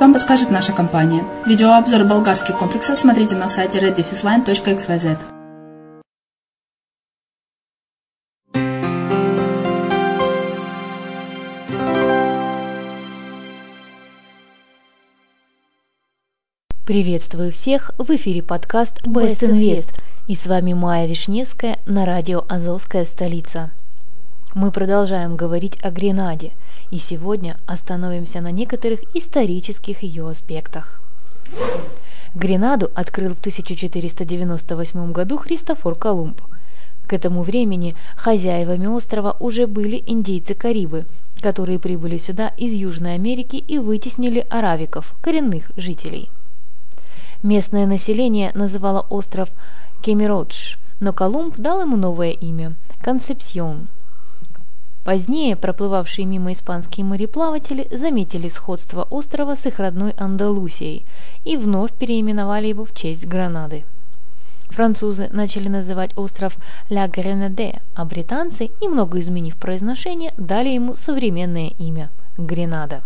вам подскажет наша компания. Видеообзор болгарских комплексов смотрите на сайте reddefisline.xyz. Приветствую всех! В эфире подкаст Best Invest. И с вами Майя Вишневская на радио «Азовская столица». Мы продолжаем говорить о Гренаде, и сегодня остановимся на некоторых исторических ее аспектах. Гренаду открыл в 1498 году Христофор Колумб. К этому времени хозяевами острова уже были индейцы-карибы, которые прибыли сюда из Южной Америки и вытеснили аравиков, коренных жителей. Местное население называло остров Кемеродж, но Колумб дал ему новое имя – Концепсион. Позднее проплывавшие мимо испанские мореплаватели заметили сходство острова с их родной Андалусией и вновь переименовали его в честь Гранады. Французы начали называть остров Ля Гренаде, а британцы, немного изменив произношение, дали ему современное имя – Гренада.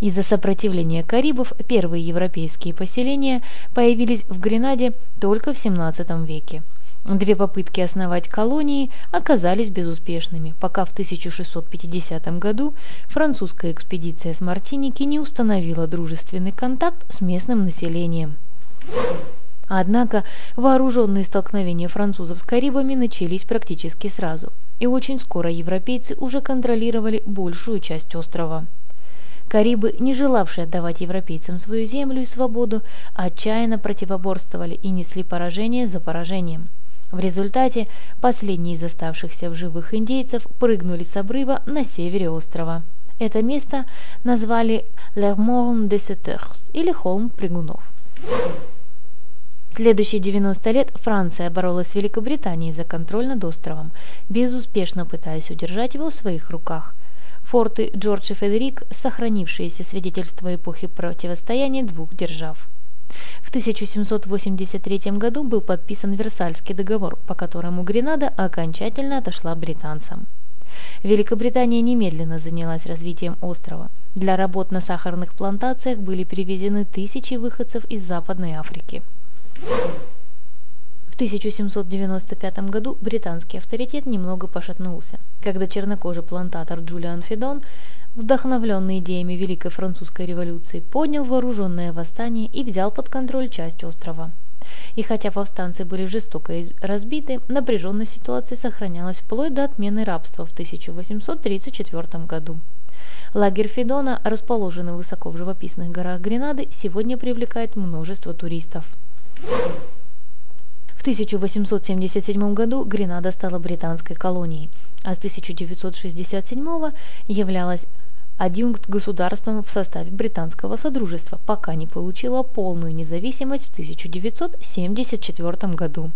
Из-за сопротивления карибов первые европейские поселения появились в Гренаде только в XVII веке. Две попытки основать колонии оказались безуспешными, пока в 1650 году французская экспедиция с Мартиники не установила дружественный контакт с местным населением. Однако вооруженные столкновения французов с карибами начались практически сразу, и очень скоро европейцы уже контролировали большую часть острова. Карибы, не желавшие отдавать европейцам свою землю и свободу, отчаянно противоборствовали и несли поражение за поражением. В результате последние из оставшихся в живых индейцев прыгнули с обрыва на севере острова. Это место назвали Лермон де Сетерс или Холм прыгунов. Следующие 90 лет Франция боролась с Великобританией за контроль над островом, безуспешно пытаясь удержать его в своих руках. Форты Джордж и Федерик – сохранившиеся свидетельства эпохи противостояния двух держав. В 1783 году был подписан Версальский договор, по которому Гренада окончательно отошла британцам. Великобритания немедленно занялась развитием острова. Для работ на сахарных плантациях были привезены тысячи выходцев из Западной Африки. В 1795 году британский авторитет немного пошатнулся, когда чернокожий плантатор Джулиан Федон, вдохновленный идеями Великой Французской революции, поднял вооруженное восстание и взял под контроль часть острова. И хотя повстанцы были жестоко разбиты, напряженная ситуация сохранялась вплоть до отмены рабства в 1834 году. Лагерь Федона, расположенный высоко в живописных горах Гренады, сегодня привлекает множество туристов. В 1877 году Гренада стала британской колонией, а с 1967 являлась адъюнкт государством в составе британского содружества, пока не получила полную независимость в 1974 году.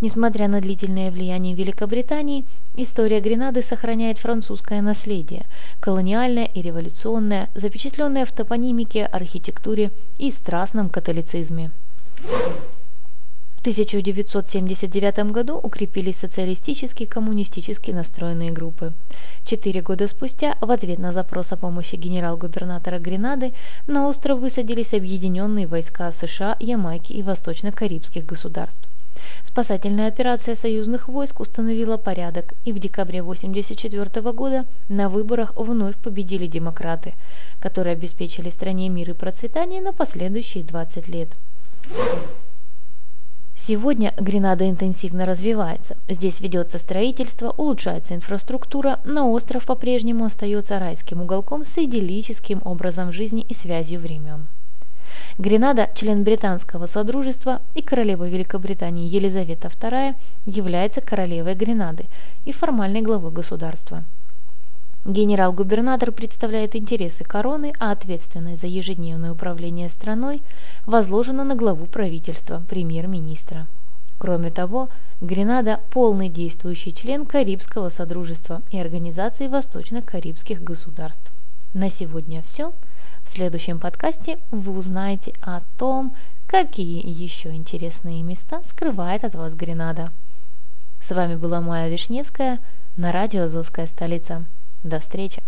Несмотря на длительное влияние Великобритании, история Гренады сохраняет французское наследие, колониальное и революционное, запечатленное в топонимике, архитектуре и страстном католицизме. В 1979 году укрепились социалистически коммунистически настроенные группы. Четыре года спустя, в ответ на запрос о помощи генерал-губернатора Гренады, на остров высадились объединенные войска США, Ямайки и восточно-карибских государств. Спасательная операция союзных войск установила порядок, и в декабре 1984 года на выборах вновь победили демократы, которые обеспечили стране мир и процветание на последующие 20 лет. Сегодня Гренада интенсивно развивается. Здесь ведется строительство, улучшается инфраструктура, но остров по-прежнему остается райским уголком с идиллическим образом жизни и связью времен. Гренада, член британского содружества и королева Великобритании Елизавета II, является королевой Гренады и формальной главой государства. Генерал-губернатор представляет интересы короны, а ответственность за ежедневное управление страной возложена на главу правительства, премьер-министра. Кроме того, Гренада – полный действующий член Карибского Содружества и Организации Восточно-Карибских государств. На сегодня все. В следующем подкасте вы узнаете о том, какие еще интересные места скрывает от вас Гренада. С вами была Майя Вишневская на радио «Азовская столица». До встречи!